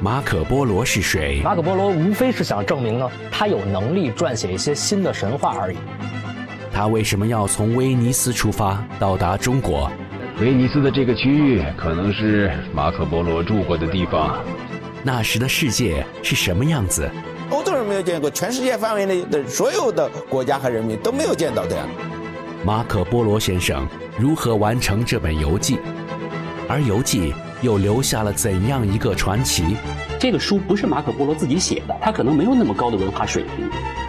马可波罗是谁？马可波罗无非是想证明呢，他有能力撰写一些新的神话而已。他为什么要从威尼斯出发到达中国？威尼斯的这个区域可能是马可波罗住过的地方。那时的世界是什么样子？欧洲人没有见过，全世界范围内的所有的国家和人民都没有见到这样。马可波罗先生如何完成这本游记？而游记又留下了怎样一个传奇？这个书不是马可波罗自己写的，他可能没有那么高的文化水平。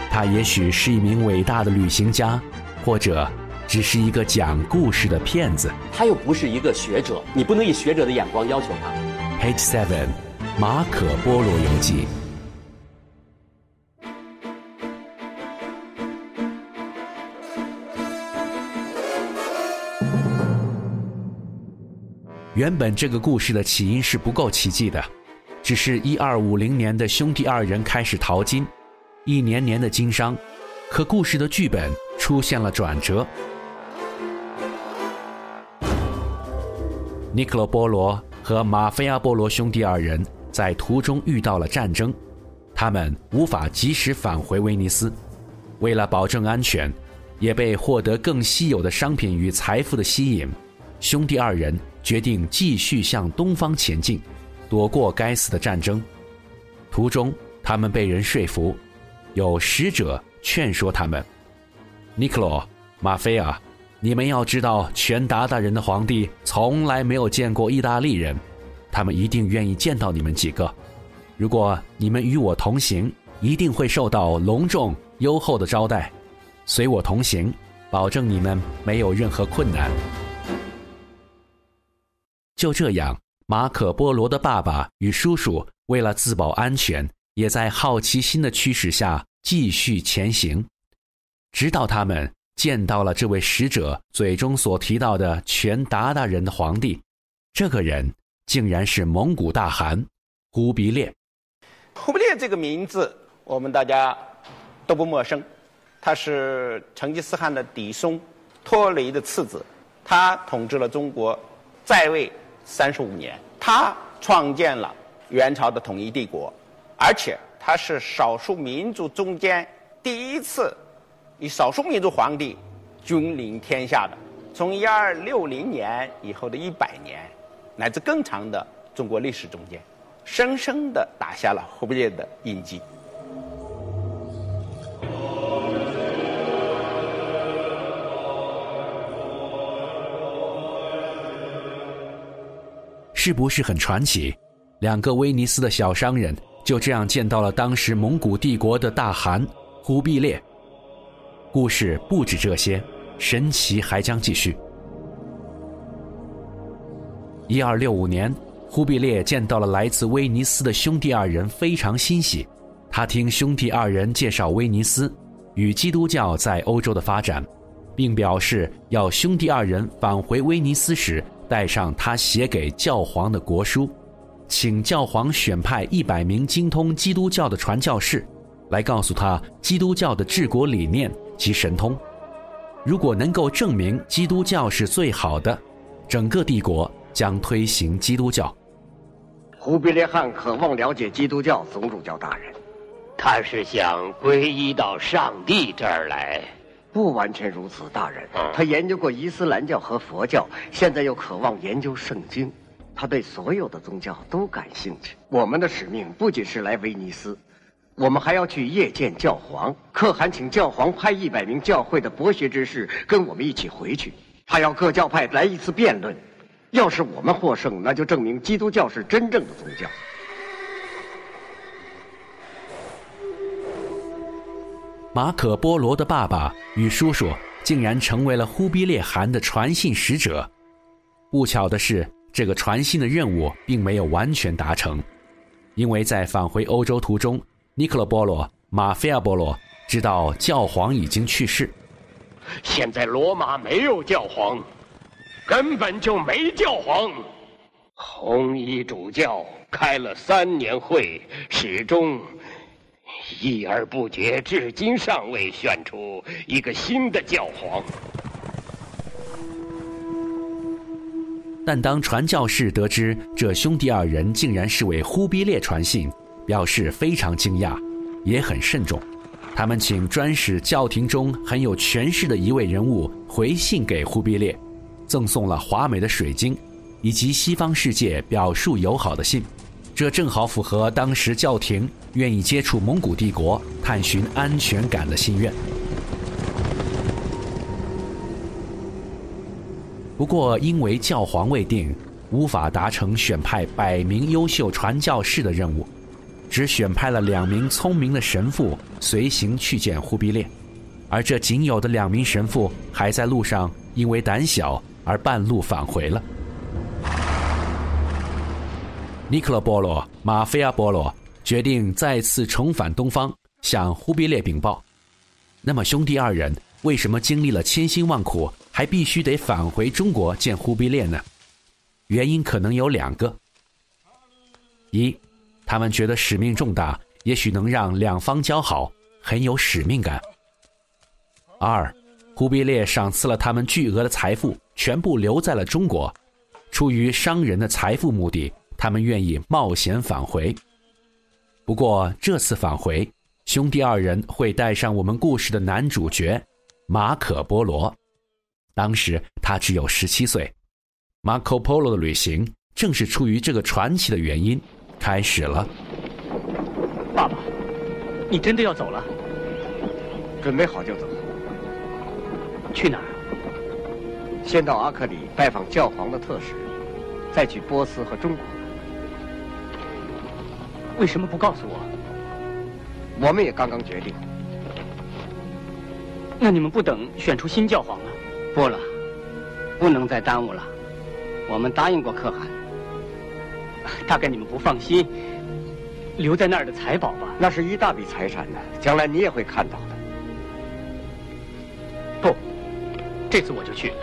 他也许是一名伟大的旅行家，或者只是一个讲故事的骗子。他又不是一个学者，你不能以学者的眼光要求他。Page Seven，马可波罗游记。原本这个故事的起因是不够奇迹的，只是一二五零年的兄弟二人开始淘金，一年年的经商，可故事的剧本出现了转折。尼克罗波罗和马菲亚波罗兄弟二人在途中遇到了战争，他们无法及时返回威尼斯，为了保证安全，也被获得更稀有的商品与财富的吸引，兄弟二人。决定继续向东方前进，躲过该死的战争。途中，他们被人说服，有使者劝说他们：“尼克罗、马菲亚，你们要知道，全达达人的皇帝从来没有见过意大利人，他们一定愿意见到你们几个。如果你们与我同行，一定会受到隆重优厚的招待。随我同行，保证你们没有任何困难。”就这样，马可波罗的爸爸与叔叔为了自保安全，也在好奇心的驱使下继续前行，直到他们见到了这位使者嘴中所提到的全鞑靼人的皇帝。这个人竟然是蒙古大汗忽必烈。忽必烈这个名字，我们大家都不陌生。他是成吉思汗的嫡孙，托雷的次子。他统治了中国，在位。三十五年，他创建了元朝的统一帝国，而且他是少数民族中间第一次以少数民族皇帝君临天下的。从一二六零年以后的一百年，乃至更长的中国历史中间，深深的打下了忽必烈的印记。是不是很传奇？两个威尼斯的小商人就这样见到了当时蒙古帝国的大汗忽必烈。故事不止这些，神奇还将继续。一二六五年，忽必烈见到了来自威尼斯的兄弟二人，非常欣喜。他听兄弟二人介绍威尼斯与基督教在欧洲的发展，并表示要兄弟二人返回威尼斯时。带上他写给教皇的国书，请教皇选派一百名精通基督教的传教士，来告诉他基督教的治国理念及神通。如果能够证明基督教是最好的，整个帝国将推行基督教。忽必烈汗渴望了解基督教，总主教大人，他是想皈依到上帝这儿来。不完全如此，大人。他研究过伊斯兰教和佛教，现在又渴望研究圣经。他对所有的宗教都感兴趣。我们的使命不仅是来威尼斯，我们还要去谒见教皇。可汗请教皇派一百名教会的博学之士跟我们一起回去。他要各教派来一次辩论。要是我们获胜，那就证明基督教是真正的宗教。马可波罗的爸爸与叔叔竟然成为了忽必烈汗的传信使者。不巧的是，这个传信的任务并没有完全达成，因为在返回欧洲途中，尼克罗波罗、马菲亚波罗知道教皇已经去世。现在罗马没有教皇，根本就没教皇。红衣主教开了三年会，始终。一而不决，至今尚未选出一个新的教皇。但当传教士得知这兄弟二人竟然是为忽必烈传信，表示非常惊讶，也很慎重。他们请专使教廷中很有权势的一位人物回信给忽必烈，赠送了华美的水晶，以及西方世界表述友好的信。这正好符合当时教廷愿意接触蒙古帝国、探寻安全感的心愿。不过，因为教皇未定，无法达成选派百名优秀传教士的任务，只选派了两名聪明的神父随行去见忽必烈，而这仅有的两名神父还在路上因为胆小而半路返回了。尼克勒波罗、马菲亚波罗决定再次重返东方，向忽必烈禀报。那么，兄弟二人为什么经历了千辛万苦？还必须得返回中国见忽必烈呢？原因可能有两个：一，他们觉得使命重大，也许能让两方交好，很有使命感；二，忽必烈赏赐了他们巨额的财富，全部留在了中国，出于商人的财富目的，他们愿意冒险返回。不过这次返回，兄弟二人会带上我们故事的男主角马可波罗。当时他只有十七岁，Marco Polo 的旅行正是出于这个传奇的原因开始了。爸爸，你真的要走了？准备好就走。去哪儿？先到阿克里拜访教皇的特使，再去波斯和中国。为什么不告诉我？我们也刚刚决定。那你们不等选出新教皇了？不了，不能再耽误了。我们答应过可汗。大概你们不放心留在那儿的财宝吧？那是一大笔财产呢，将来你也会看到的。不，这次我就去。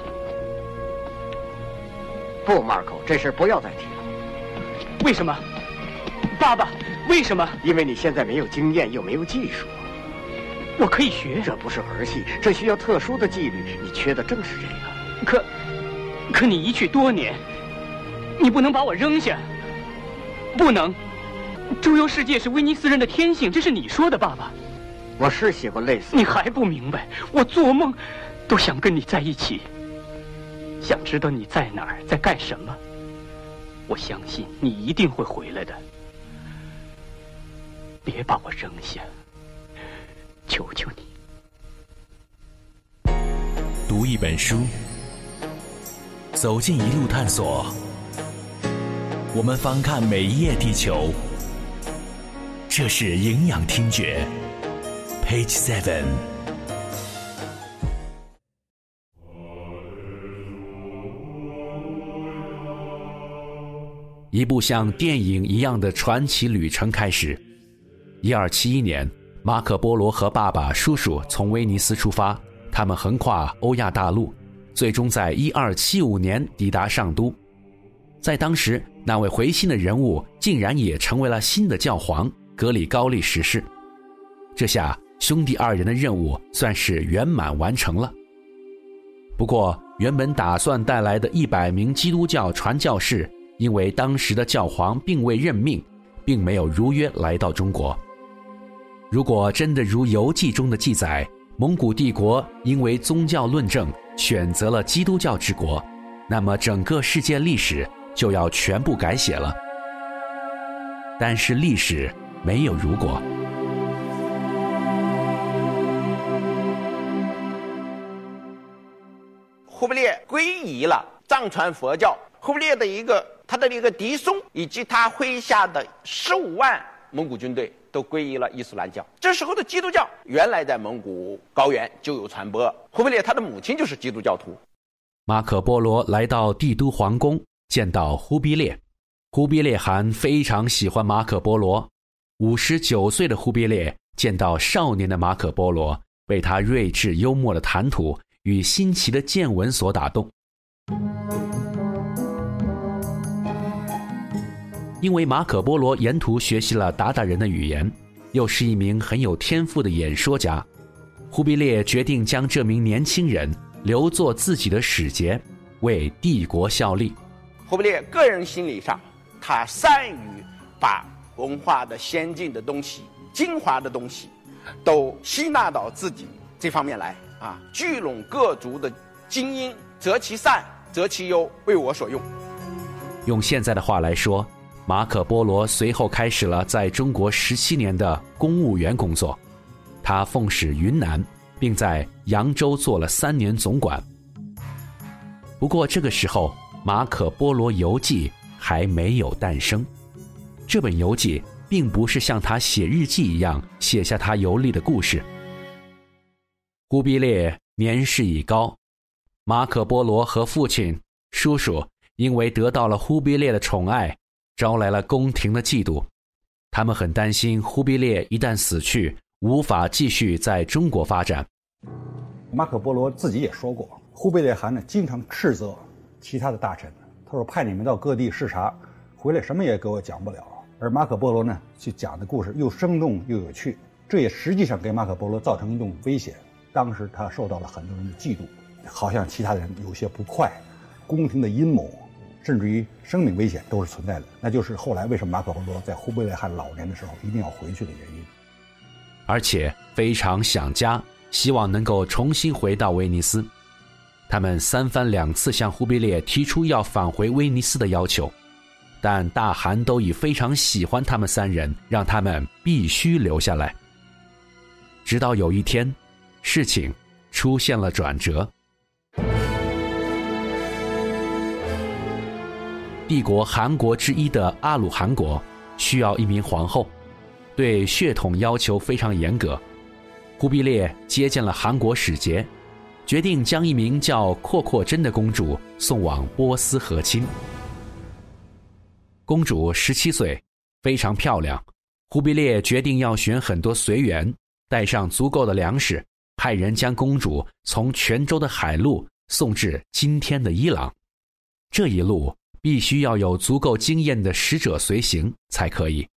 不，Marco，这事不要再提了。为什么？爸爸，为什么？因为你现在没有经验，又没有技术。我可以学，这不是儿戏，这需要特殊的纪律。你缺的正是这个。可，可你一去多年，你不能把我扔下。不能，周游世界是威尼斯人的天性，这是你说的，爸爸。我是喜欢类似。你还不明白？我做梦都想跟你在一起，想知道你在哪儿，在干什么。我相信你一定会回来的。别把我扔下。求求你，读一本书，走进一路探索。我们翻看每一页地球，这是营养听觉，Page Seven。一部像电影一样的传奇旅程开始。一二七一年。马可·波罗和爸爸、叔叔从威尼斯出发，他们横跨欧亚大陆，最终在1275年抵达上都。在当时，那位回信的人物竟然也成为了新的教皇格里高利十世。这下，兄弟二人的任务算是圆满完成了。不过，原本打算带来的一百名基督教传教士，因为当时的教皇并未任命，并没有如约来到中国。如果真的如游记中的记载，蒙古帝国因为宗教论证选择了基督教之国，那么整个世界历史就要全部改写了。但是历史没有如果。忽必烈皈依了藏传佛教，忽必烈的一个他的一个嫡孙以及他麾下的十五万蒙古军队。都皈依了伊斯兰教。这时候的基督教原来在蒙古高原就有传播。忽必烈他的母亲就是基督教徒。马可波罗来到帝都皇宫，见到忽必烈。忽必烈汗非常喜欢马可波罗。五十九岁的忽必烈见到少年的马可波罗，被他睿智幽默的谈吐与新奇的见闻所打动。因为马可波罗沿途学习了鞑靼人的语言，又是一名很有天赋的演说家，忽必烈决定将这名年轻人留作自己的使节，为帝国效力。忽必烈个人心理上，他善于把文化的先进的东西、精华的东西，都吸纳到自己这方面来啊，聚拢各族的精英，择其善，择其优，为我所用。用现在的话来说，马可·波罗随后开始了在中国十七年的公务员工作，他奉使云南，并在扬州做了三年总管。不过这个时候，《马可·波罗游记》还没有诞生。这本游记并不是像他写日记一样写下他游历的故事。忽必烈年事已高，马可·波罗和父亲、叔叔因为得到了忽必烈的宠爱，招来了宫廷的嫉妒。他们很担心忽必烈一旦死去，无法继续在中国发展。马可·波罗自己也说过，忽必烈汗呢经常斥责。其他的大臣，他说派你们到各地视察，回来什么也给我讲不了。而马可波罗呢，去讲的故事又生动又有趣，这也实际上给马可波罗造成一种危险。当时他受到了很多人的嫉妒，好像其他人有些不快，宫廷的阴谋，甚至于生命危险都是存在的。那就是后来为什么马可波罗在忽必烈汗老年的时候一定要回去的原因，而且非常想家，希望能够重新回到威尼斯。他们三番两次向忽必烈提出要返回威尼斯的要求，但大汗都已非常喜欢他们三人，让他们必须留下来。直到有一天，事情出现了转折。帝国韩国之一的阿鲁汗国需要一名皇后，对血统要求非常严格。忽必烈接见了韩国使节。决定将一名叫阔阔真的公主送往波斯和亲。公主十七岁，非常漂亮。忽必烈决定要选很多随员，带上足够的粮食，派人将公主从泉州的海路送至今天的伊朗。这一路必须要有足够经验的使者随行才可以。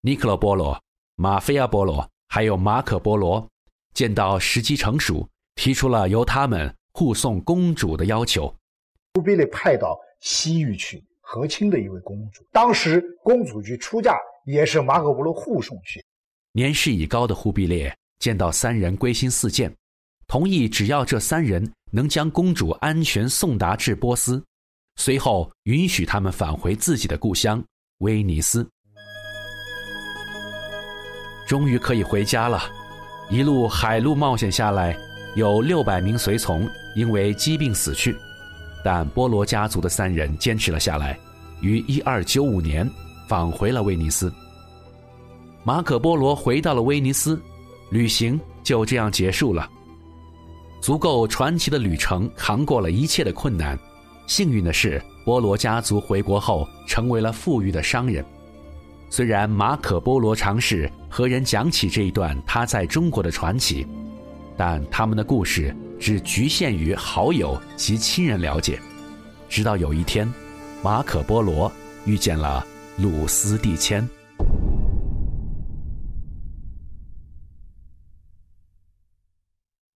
尼克罗波罗、马菲亚波罗还有马可波罗，见到时机成熟。提出了由他们护送公主的要求。忽必烈派到西域去和亲的一位公主，当时公主去出嫁也是马可波罗护送去。年事已高的忽必烈见到三人归心似箭，同意只要这三人能将公主安全送达至波斯，随后允许他们返回自己的故乡威尼斯。终于可以回家了，一路海路冒险下来。有六百名随从因为疾病死去，但波罗家族的三人坚持了下来，于一二九五年返回了威尼斯。马可波罗回到了威尼斯，旅行就这样结束了。足够传奇的旅程扛过了一切的困难。幸运的是，波罗家族回国后成为了富裕的商人。虽然马可波罗尝试和人讲起这一段他在中国的传奇。但他们的故事只局限于好友及亲人了解，直到有一天，马可波罗遇见了鲁斯蒂谦。